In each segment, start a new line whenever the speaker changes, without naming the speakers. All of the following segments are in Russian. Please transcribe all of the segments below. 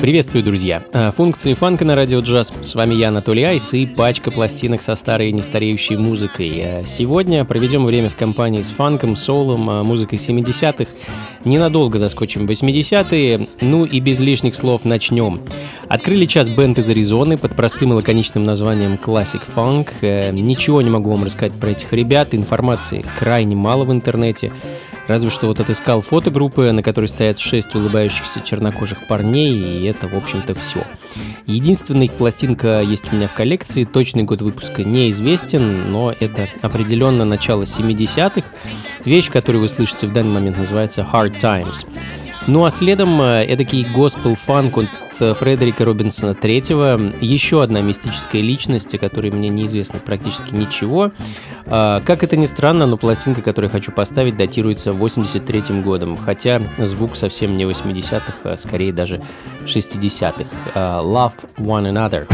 Приветствую, друзья! Э, функции фанка на радио джаз. С вами я, Анатолий Айс, и пачка пластинок со старой и нестареющей музыкой. Э, сегодня проведем время в компании с фанком, соулом, э, музыкой 70-х. Ненадолго заскочим в 80-е, ну и без лишних слов начнем. Открыли час бенд из Аризоны под простым и лаконичным названием Classic Funk. Ничего не могу вам рассказать про этих ребят, информации крайне мало в интернете. Разве что вот отыскал фото группы, на которой стоят шесть улыбающихся чернокожих парней, и это, в общем-то, все. Единственная их пластинка есть у меня в коллекции, точный год выпуска неизвестен, но это определенно начало 70-х. Вещь, которую вы слышите в данный момент, называется Hard Times. Ну а следом э, эдакий госпел-фанк от э, Фредерика Робинсона III, еще одна мистическая личность, о которой мне неизвестно практически ничего. А, как это ни странно, но пластинка, которую я хочу поставить, датируется 83 годом, хотя звук совсем не 80-х, а скорее даже 60-х. А, Love One Another.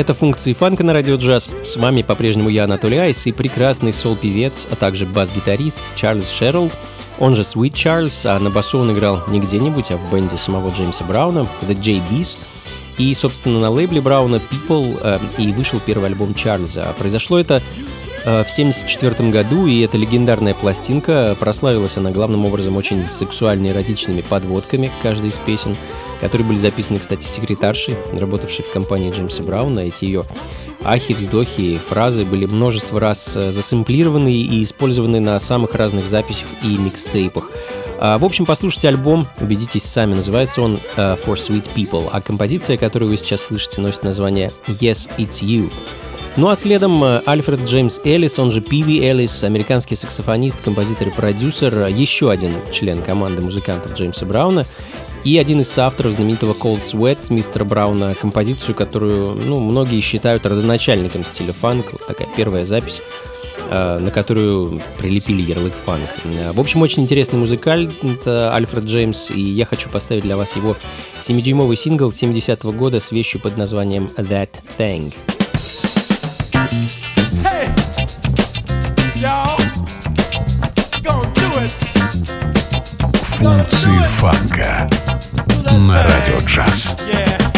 Это функции фанка на радио джаз. С вами по-прежнему я, Анатолий Айс, и прекрасный сол-певец, а также бас-гитарист Чарльз Шерл, он же Sweet Чарльз, а на басу он играл не где-нибудь, а в бенде самого Джеймса Брауна, The JBs. И, собственно, на лейбле Брауна People э, и вышел первый альбом Чарльза. А произошло это в 1974 году, и эта легендарная пластинка, прославилась она главным образом очень сексуально эротичными подводками каждой из песен, которые были записаны, кстати, секретаршей, работавшей в компании Джеймса Брауна. Эти ее ахи, вздохи, фразы были множество раз э, засэмплированы и использованы на самых разных записях и микстейпах. А, В общем, послушайте альбом, убедитесь сами, называется он э, For Sweet People, а композиция, которую вы сейчас слышите, носит название Yes, It's You. Ну а следом э, Альфред Джеймс Эллис, он же Пиви Эллис, американский саксофонист, композитор и продюсер, э, еще один член команды музыкантов Джеймса Брауна и один из соавторов знаменитого Cold Sweat мистера Брауна, композицию, которую ну, многие считают родоначальником стиля фанк, вот такая первая запись э, на которую прилепили ярлык фанк. В общем, очень интересный музыкант э, Альфред Джеймс, и я хочу поставить для вас его 7-дюймовый сингл 70-го года с вещью под названием That Thing.
Функции фанка на радио джаз.
Yeah.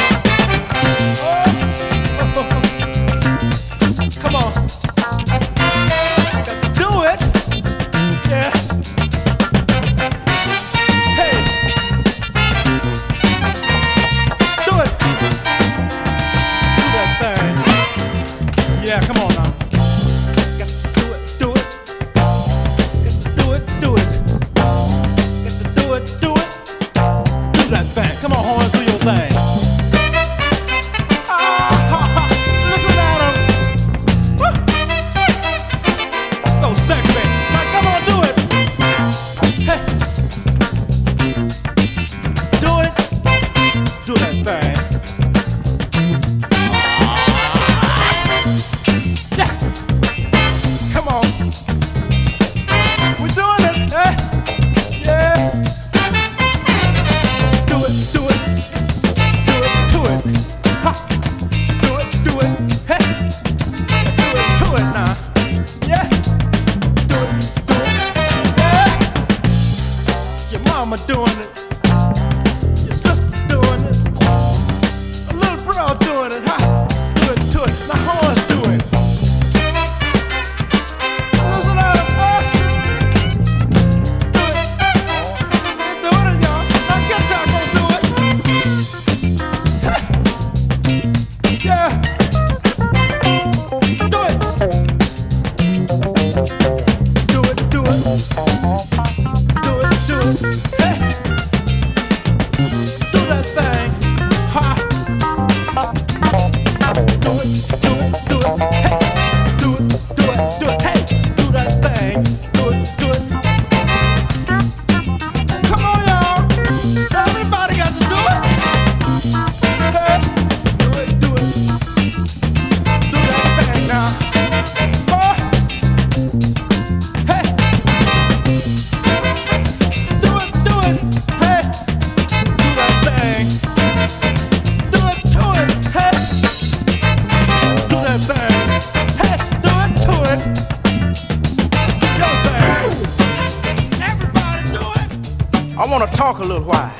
I want to talk a little while.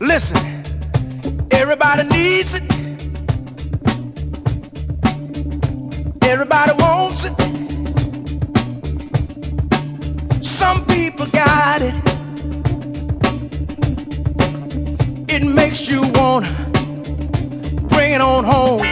Listen, everybody needs it. Everybody wants it. Some people got it. It makes you wanna bring it on home.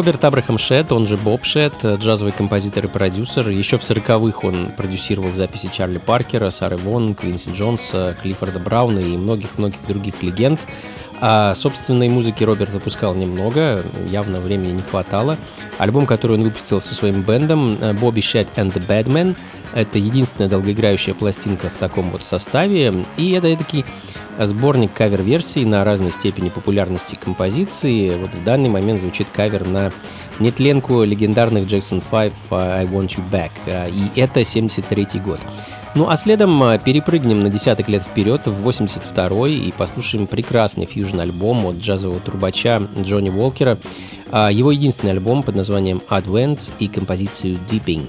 Роберт Абрахам Шет, он же Боб Шет, джазовый композитор и продюсер. Еще в 40-х он продюсировал записи Чарли Паркера, Сары Вон, Квинси Джонса, Клиффорда Брауна и многих-многих других легенд. А собственной музыки Роберт выпускал немного, явно времени не хватало. Альбом, который он выпустил со своим бендом Bobby Shed and the Badman, это единственная долгоиграющая пластинка в таком вот составе. И это такой сборник кавер-версий на разной степени популярности композиции. Вот в данный момент звучит кавер на нетленку легендарных Jackson 5 I Want You Back. И это 73 год. Ну а следом а, перепрыгнем на десяток лет вперед, в 82-й, и послушаем прекрасный фьюжн-альбом от джазового трубача Джонни Уолкера. А, его единственный альбом под названием Advent и композицию Deeping.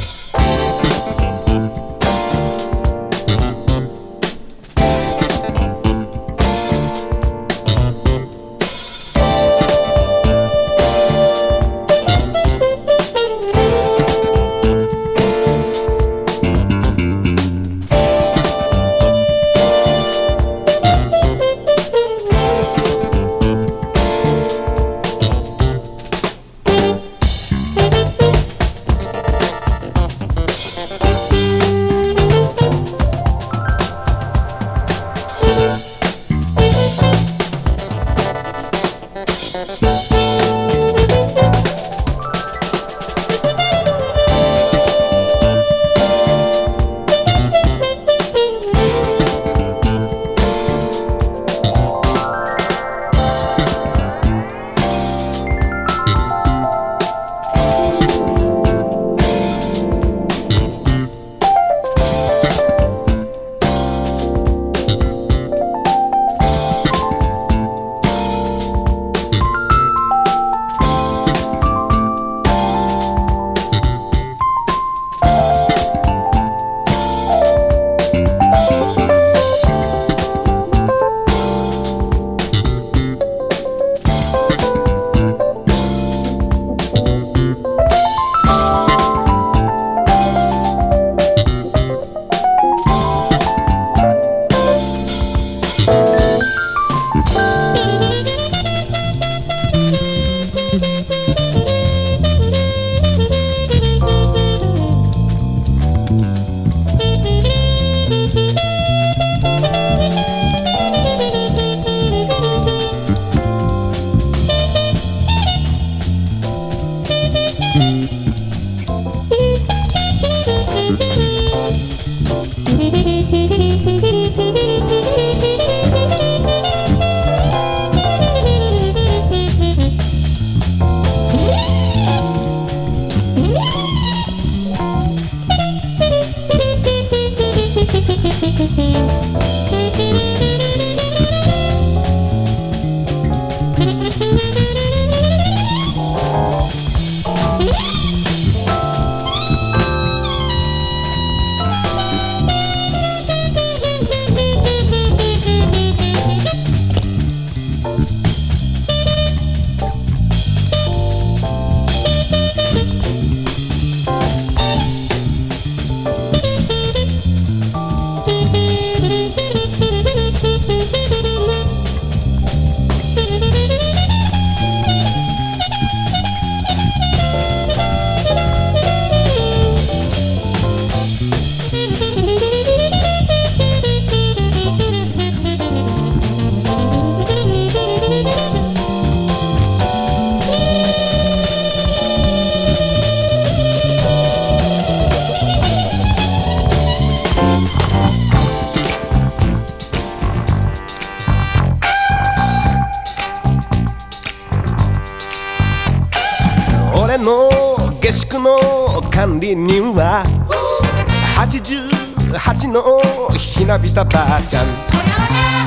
びたばあちゃん。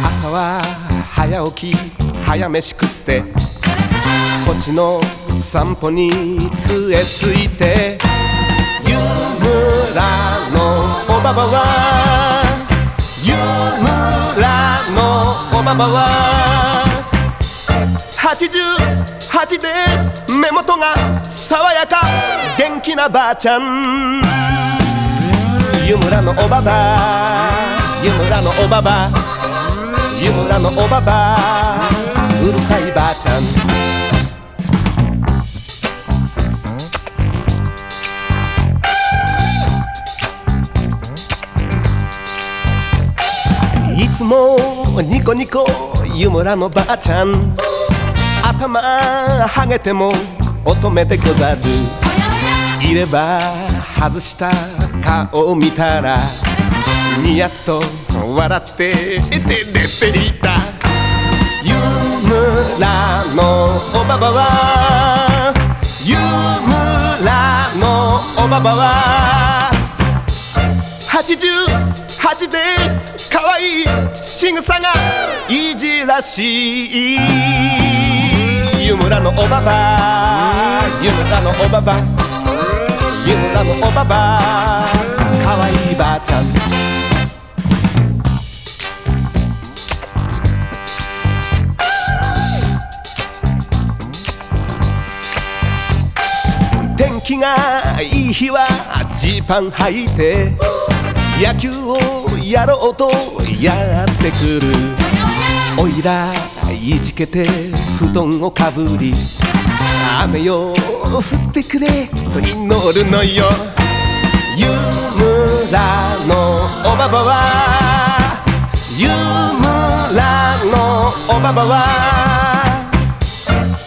朝は早起き早飯食ってこっちの散歩に杖ついて湯村のおばばは湯村のおばばは88で目元が爽やか元気なばあちゃん。湯村のおばば湯村のおばば。湯村のおばば。うるさいばあちゃん。いつもニコニコ湯村のばあちゃん。頭はげても乙女でござる。いれば外した顔を見たらニヤッと笑ってて出ていた湯村のおばばは。湯村のおばばは。88で可愛い仕草がいじらしい。湯村のおばば。湯村のおばば。湯村のおばば。可愛いばあちゃん。気がいい日はジーパン履いて野球をやろうとやってくる。おいらいじけて布団をかぶり雨よ降ってくれと祈るのよ。湯村のおばばは湯村のおばばは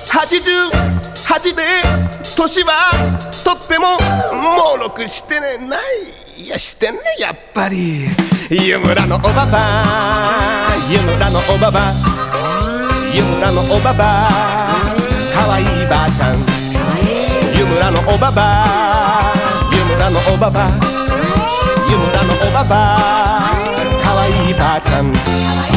88で年はとってももろくしてねないいやしてんねやっぱり。湯村のおばば湯村のおばば湯村のおばばかわいいばあちゃん。湯村のおばば湯村のおばば湯村のおばばかわいいばあちゃん。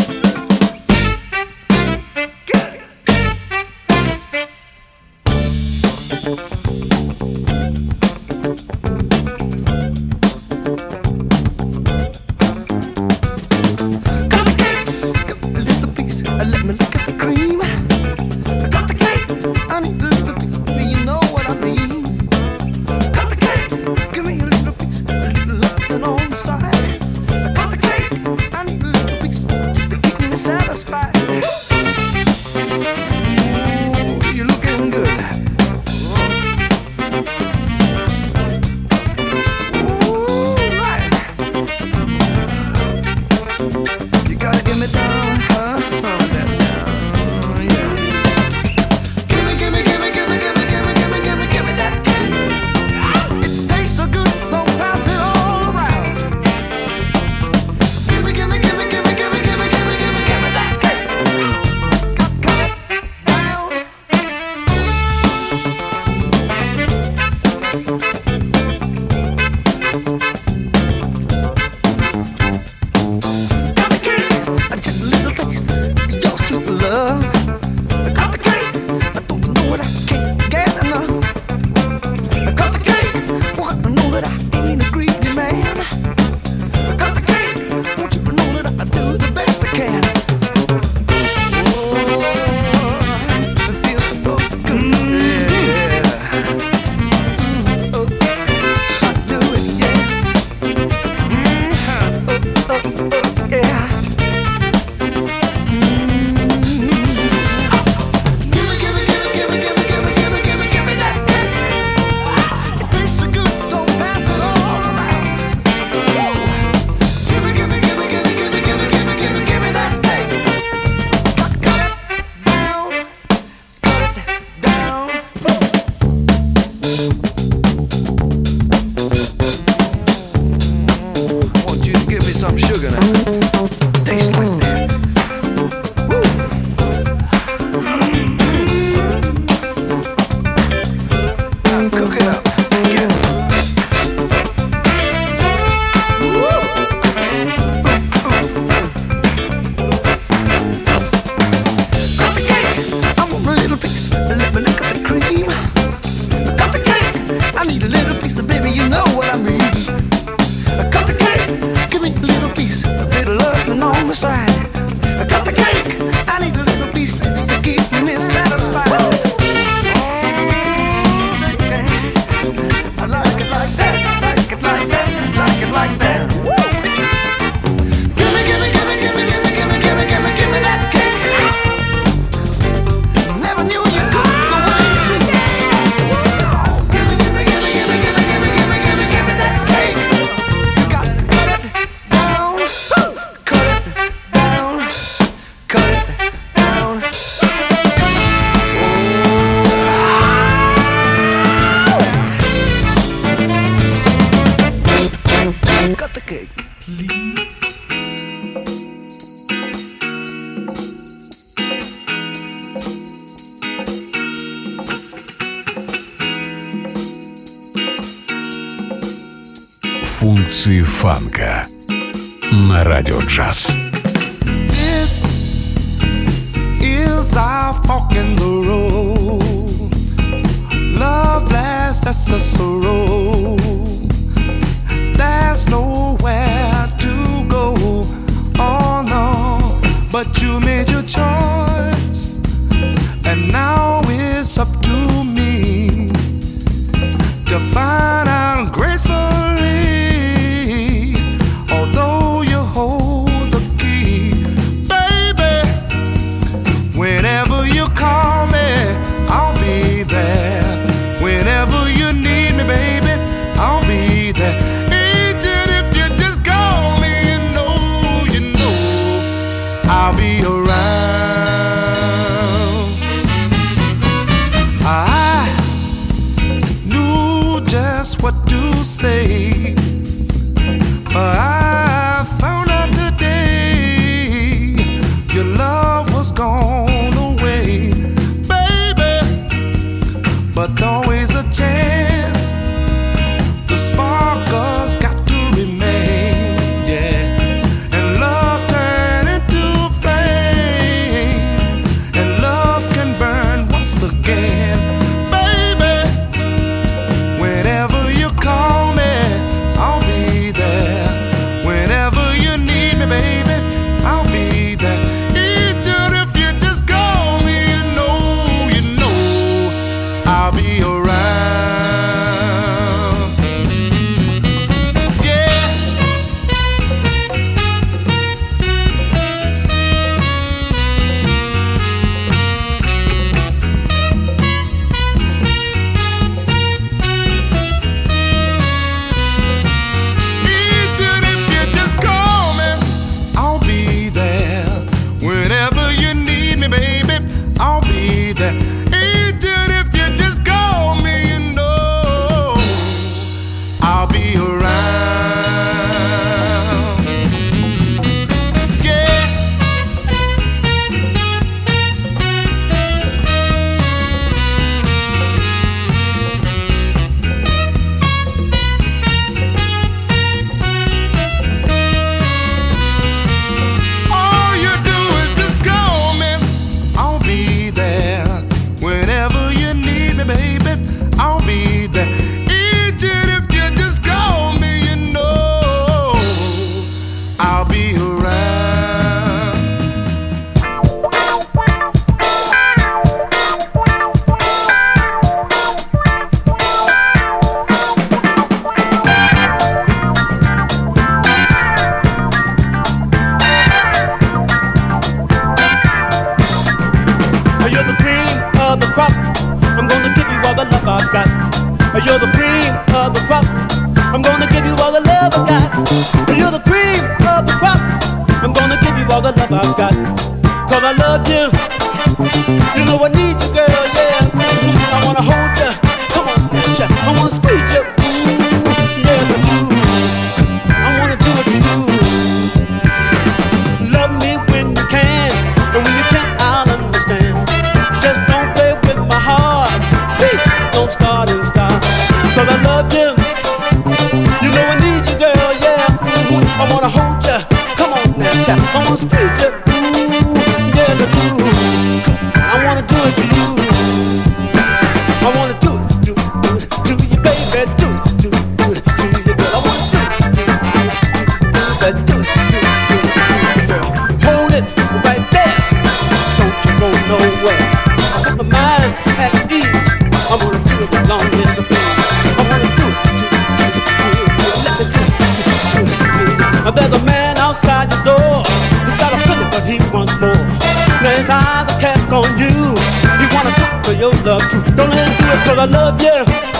I
love you.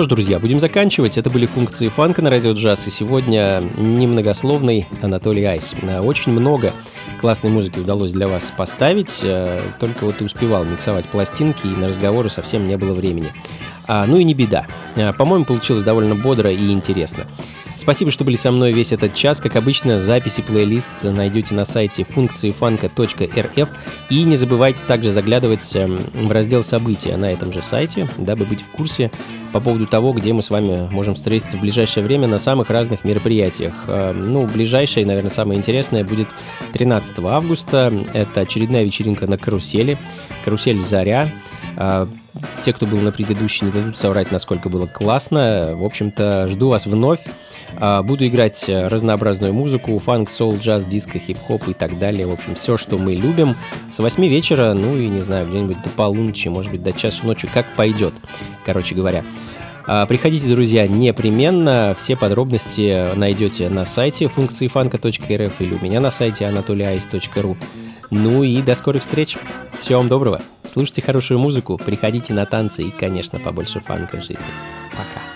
Что ж, друзья, будем заканчивать. Это были функции фанка на радио джаз. И сегодня немногословный Анатолий Айс. Очень много классной музыки удалось для вас поставить. э, Только вот и успевал миксовать пластинки, и на разговоры совсем не было времени. А, ну и не беда. Э, По-моему, получилось довольно бодро и интересно. Спасибо, что были со мной весь этот час. Как обычно, записи плейлист найдете на сайте функциифанка.рф. И не забывайте также заглядывать эм, в раздел события на этом же сайте, дабы быть в курсе по поводу того, где мы с вами можем встретиться в ближайшее время на самых разных мероприятиях. Э, Ну, ближайшее, наверное, самое интересное будет 13 августа. Это очередная вечеринка на карусели. Карусель «Заря». А, Те, кто был на предыдущей, не дадут соврать, насколько было классно. В общем-то, жду вас вновь. А, Буду играть разнообразную музыку, фанк, соул, джаз, диско, хип-хоп и так далее. В общем, все, что мы любим. С 8 вечера, ну и, не знаю, где-нибудь до полуночи, может быть, до часу ночи, как пойдет, короче говоря. А, Приходите, друзья, непременно. Все подробности найдете на сайте функциифанка.рф или у меня на сайте anatoliais.ru. Ну и до скорых встреч. Всего вам доброго. Слушайте хорошую музыку, приходите на танцы и, конечно, побольше фанка в жизни. Пока.